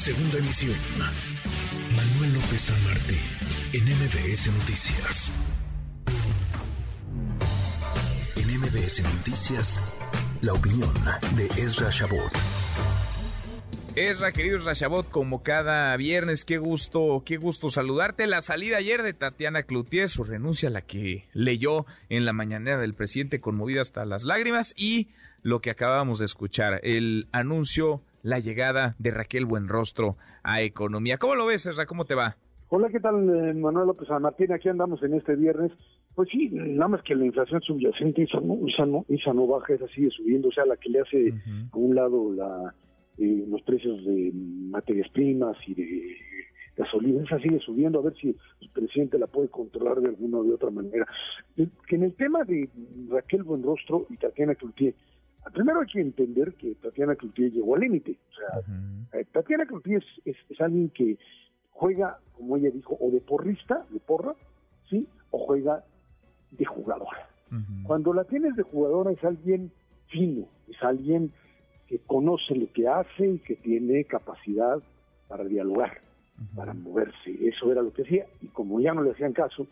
Segunda emisión. Manuel López San Martín, en MBS Noticias. En MBS Noticias, la opinión de Ezra Shabot. Ezra, querido Ezra Shabot, como cada viernes, qué gusto, qué gusto saludarte. La salida ayer de Tatiana Cloutier, su renuncia, la que leyó en la mañanera del presidente conmovida hasta las lágrimas, y lo que acabamos de escuchar, el anuncio la llegada de Raquel Buenrostro a Economía. ¿Cómo lo ves, Ezra? ¿Cómo te va? Hola, ¿qué tal, eh, Manuel López San Martín? Aquí andamos en este viernes. Pues sí, nada más que la inflación subyacente, esa no, esa no, esa no baja, esa sigue subiendo, o sea, la que le hace a un lado la, eh, los precios de materias primas y de gasolina, esa sigue subiendo, a ver si el presidente la puede controlar de alguna o de otra manera. Que en el tema de Raquel Buenrostro y Tatiana Cloutier, Primero hay que entender que Tatiana Cloutier llegó al límite. O sea, eh, Tatiana Cloutier es, es, alguien que juega, como ella dijo, o de porrista, de porra, ¿sí? O juega de jugadora. Cuando la tienes de jugadora es alguien fino, es alguien que conoce lo que hace y que tiene capacidad para dialogar, para moverse. Eso era lo que hacía. Y como ya no le hacían caso,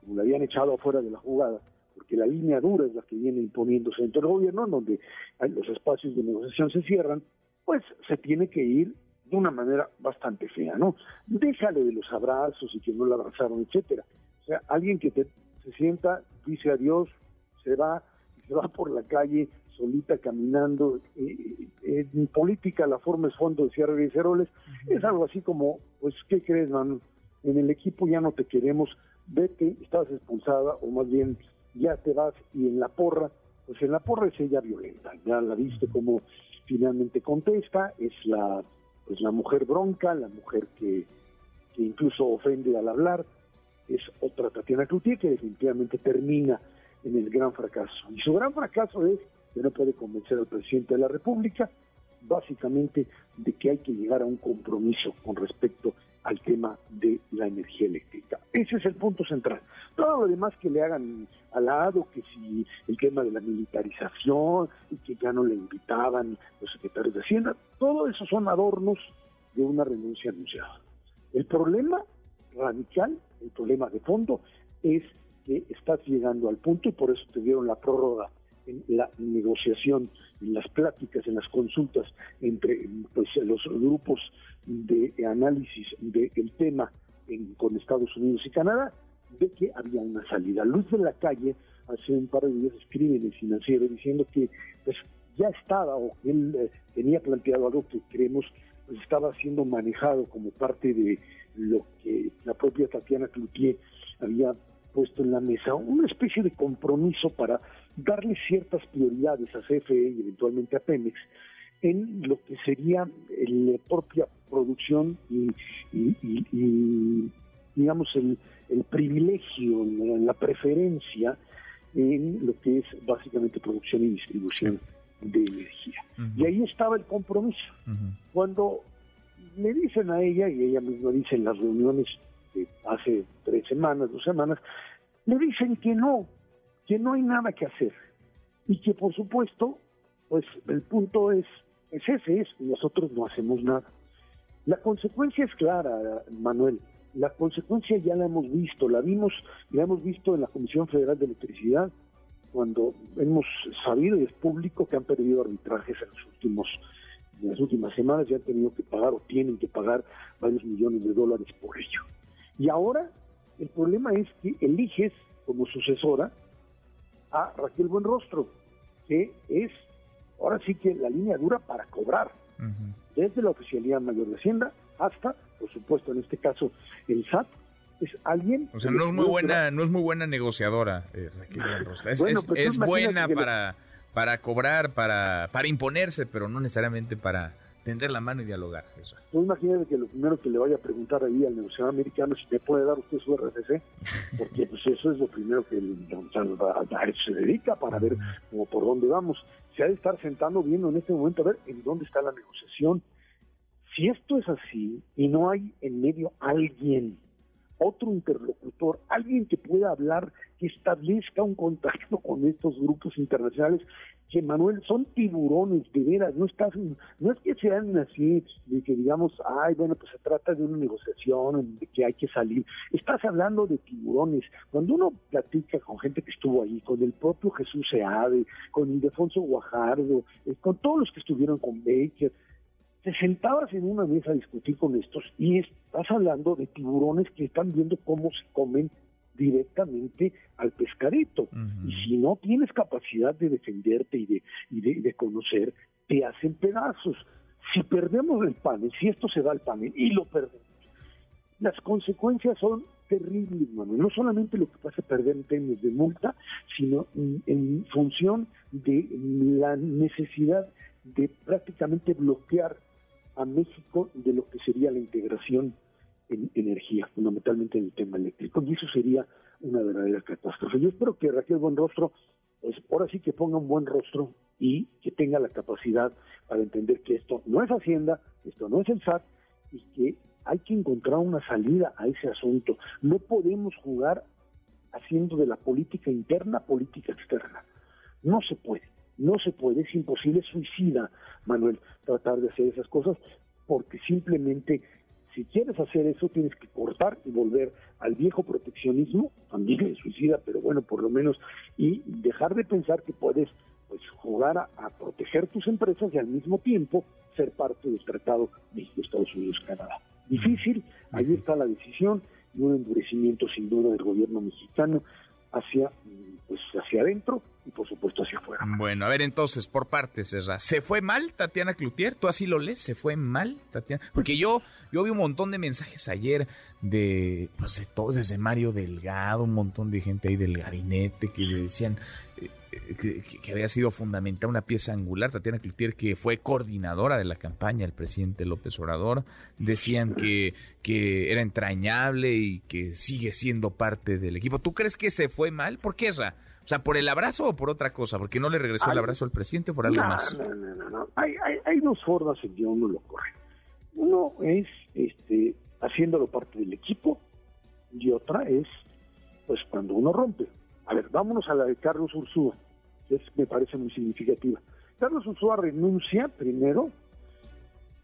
como le habían echado afuera de la jugada, porque la línea dura es la que viene imponiéndose dentro del gobierno, donde los espacios de negociación se cierran, pues se tiene que ir de una manera bastante fea, ¿no? Déjale de los abrazos y que no la abrazaron, etcétera. O sea, alguien que te, se sienta, dice adiós, se va, se va por la calle solita caminando. Eh, eh, en política la forma es fondo, decía Reyes Ceroles, es algo así como, pues, ¿qué crees, man? En el equipo ya no te queremos, vete, estás expulsada, o más bien ya te vas y en la porra, pues en la porra es ella violenta, ya la viste como finalmente contesta, es la pues la mujer bronca, la mujer que, que incluso ofende al hablar, es otra Tatiana Cloutier que definitivamente termina en el gran fracaso. Y su gran fracaso es que no puede convencer al presidente de la República, básicamente de que hay que llegar a un compromiso con respecto al tema de la energía eléctrica. Ese es el punto central. Todo lo demás que le hagan al lado, que si el tema de la militarización y que ya no le invitaban los secretarios de Hacienda, todo eso son adornos de una renuncia anunciada. El problema radical, el problema de fondo, es que estás llegando al punto y por eso te dieron la prórroga en la negociación, en las pláticas, en las consultas entre pues, los grupos de análisis del tema con Estados Unidos y Canadá, de que había una salida. Luz de la calle hace un par de días escribe en el financiero diciendo que pues ya estaba o él eh, tenía planteado algo que creemos pues estaba siendo manejado como parte de lo que la propia Tatiana Cloutier había puesto en la mesa, una especie de compromiso para darle ciertas prioridades a CFE y eventualmente a Pemex en lo que sería la propia producción y, digamos el, privilegio, la, preferencia en lo que es básicamente producción y distribución de energía. Y ahí estaba el compromiso. Cuando le dicen a ella, y ella misma dice en las reuniones de hace tres semanas, dos semanas, le dicen que no, que no hay nada que hacer. Y que por supuesto, pues el punto es es ese es, nosotros no hacemos nada. La consecuencia es clara, Manuel. La consecuencia ya la hemos visto, la vimos, la hemos visto en la Comisión Federal de Electricidad, cuando hemos sabido y es público que han perdido arbitrajes en los últimos en las últimas semanas ya han tenido que pagar o tienen que pagar varios millones de dólares por ello. Y ahora el problema es que eliges como sucesora a Raquel Buenrostro, que es ahora sí que la línea dura para cobrar, desde la Oficialía Mayor de Hacienda hasta, por supuesto, en este caso, el SAT, es alguien... O sea, no es muy buena, no es muy buena negociadora, eh, Es, pues buena para, para cobrar, para, para imponerse, pero no necesariamente para tender la mano y dialogar. Eso. Pues imagínate que lo primero que le vaya a preguntar ahí al negociador americano es si me puede dar usted su RFC, porque pues eso es lo primero que el, eso se dedica para ver como por dónde vamos. Se ha de estar sentando viendo en este momento a ver en dónde está la negociación. Si esto es así y no hay en medio alguien, otro interlocutor, alguien que pueda hablar, que establezca un contacto con estos grupos internacionales, que Manuel son tiburones, de veras, no estás, no es que sean así, de que digamos, ay, bueno, pues se trata de una negociación, de que hay que salir, estás hablando de tiburones, cuando uno platica con gente que estuvo ahí, con el propio Jesús Seade, con Ildefonso Guajardo, eh, con todos los que estuvieron con Baker, te sentabas en una mesa a discutir con estos y estás hablando de tiburones que están viendo cómo se comen directamente al pescadito. Y si no tienes capacidad de defenderte y de, y de, conocer, te hacen pedazos. Si perdemos el panel, si esto se da al panel y lo perdemos, las consecuencias son terribles, mano. No solamente lo que pasa perder en términos de multa, sino en función de la necesidad de prácticamente bloquear a México de lo que sería la integración en energía, fundamentalmente en el tema eléctrico, y eso sería una verdadera catástrofe. Yo espero que Raquel Buenrostro, pues ahora sí que ponga un buen rostro y que tenga la capacidad para entender que esto no es Hacienda, esto no es el SAT, y que hay que encontrar una salida a ese asunto. No podemos jugar haciendo de la política interna política externa. No se puede. No se puede, es imposible, suicida, Manuel, tratar de hacer esas cosas, porque simplemente si quieres hacer eso tienes que cortar y volver al viejo proteccionismo, también es suicida, pero bueno, por lo menos, y dejar de pensar que puedes pues jugar a, proteger tus empresas y al mismo tiempo ser parte del Tratado México, Estados Unidos, Canadá. Difícil, ahí está la decisión y un endurecimiento sin duda del gobierno mexicano hacia, pues, hacia adentro y por supuesto hacia afuera. Bueno, a ver entonces, por partes, César. ¿Se fue mal Tatiana Cloutier? ¿Tú así lo lees? ¿Se fue mal Tatiana? Porque yo, yo vi un montón de mensajes ayer de, pues de todos, desde Mario Delgado, un montón de gente ahí del gabinete que le decían, que, había sido fundamental, una pieza angular, Tatiana Cloutier, que fue coordinadora de la campaña del presidente López Obrador, decían que, que era entrañable y que sigue siendo parte del equipo. ¿Tú crees que se fue mal? ¿Por qué, Ra? O sea, ¿por el abrazo o por otra cosa? ¿Porque no le regresó el abrazo al presidente o por algo más? No, no, no, no. Hay, hay, hay dos formas en que uno lo corre. Uno es este, haciéndolo parte del equipo y otra es pues cuando uno rompe. A ver, vámonos a la de Carlos Ursúa que me parece muy significativa. Carlos Ursúa renuncia primero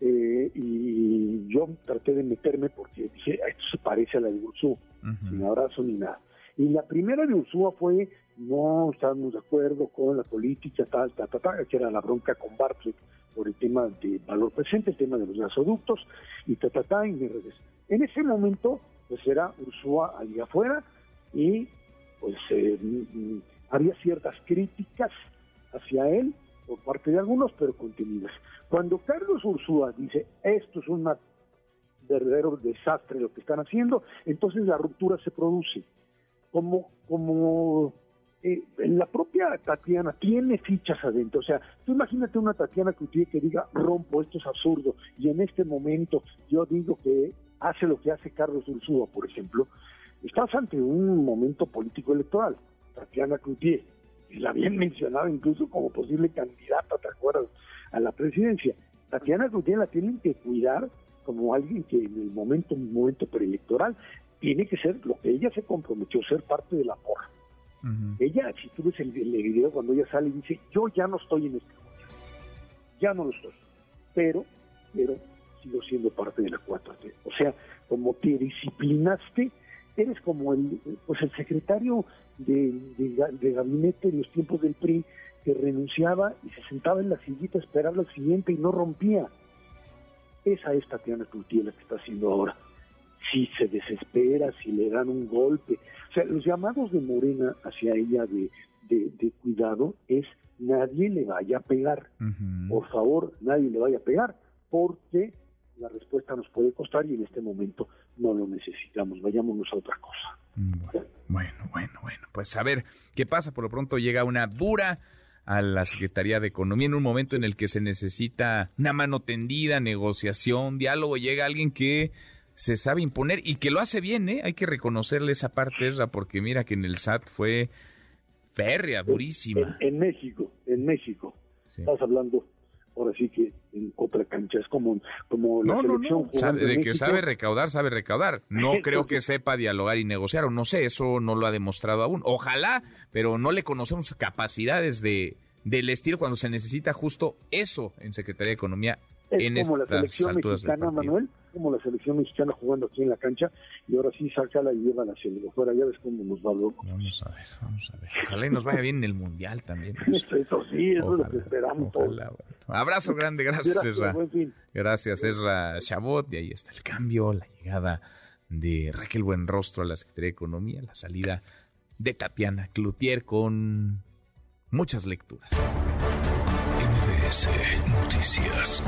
eh, y yo traté de meterme porque dije, esto se parece a la de Ursúa, sin abrazo ni nada. Y la primera de Ursúa fue, no estábamos de acuerdo con la política, tal, tal, tal, tal, que era la bronca con Bartlett por el tema de valor presente, el tema de los gasoductos, y ta, ta, ta, y me En ese momento, pues era Ursúa allá afuera, y pues eh, había ciertas críticas hacia él por parte de algunos, pero contenidas. Cuando Carlos Ursúa dice esto es un verdadero desastre lo que están haciendo, entonces la ruptura se produce. Como, como eh, la propia Tatiana tiene fichas adentro, o sea, tú imagínate una Tatiana que que diga rompo, esto es absurdo, y en este momento yo digo que hace lo que hace Carlos Ursúa, por ejemplo, estás ante un momento político electoral Tatiana Cloutier, y la habían mencionado incluso como posible candidata, ¿te acuerdas?, a la presidencia. Tatiana Cloutier la tienen que cuidar como alguien que en el momento, un momento preelectoral, tiene que ser lo que ella se comprometió, ser parte de la porra. Ella, si tú ves el, el, video cuando ella sale y dice, yo ya no estoy en este gobierno, ya no lo estoy, pero, pero sigo siendo parte de la 4T. O sea, como te disciplinaste, eres como el, pues el secretario de, gabinete en los tiempos del PRI que renunciaba y se sentaba en la sillita a esperar la siguiente y no rompía. Esa es Tatiana Cloutier la que está haciendo ahora. Si se desespera, si le dan un golpe. O sea, los llamados de Morena hacia ella de, de, cuidado es nadie le vaya a pegar. Por favor, nadie le vaya a pegar, porque la respuesta nos puede costar y en este momento no lo necesitamos. Vayámonos a otra cosa. Bueno, bueno, bueno. Pues a ver qué pasa. Por lo pronto llega una dura a la Secretaría de Economía en un momento en el que se necesita una mano tendida, negociación, diálogo. Llega alguien que se sabe imponer y que lo hace bien, ¿eh? Hay que reconocerle esa parte, porque mira que en el SAT fue férrea, durísima. En, México, en México. Estás hablando ahora sí que en otra cancha es como, como la selección no, de que sabe recaudar, sabe recaudar. No creo que sepa dialogar y negociar, o no sé, eso no lo ha demostrado aún. Ojalá, pero no le conocemos capacidades de del estilo cuando se necesita justo eso en Secretaría de Economía es como la selección mexicana, Manuel, como la selección mexicana jugando aquí en la cancha y ahora sí sácala y llévala hacia el fuera, ya ves cómo nos va luego. Vamos a ver, vamos a ver. Ojalá y nos vaya bien en el Mundial también. eso sí, eso es lo que esperamos. Abrazo grande, gracias, Ezra. Gracias, Ezra Chabot, y ahí está el cambio, la llegada de Raquel Buenrostro a la Secretaría de Economía, la salida de Tatiana Cloutier con muchas lecturas. MBS Noticias.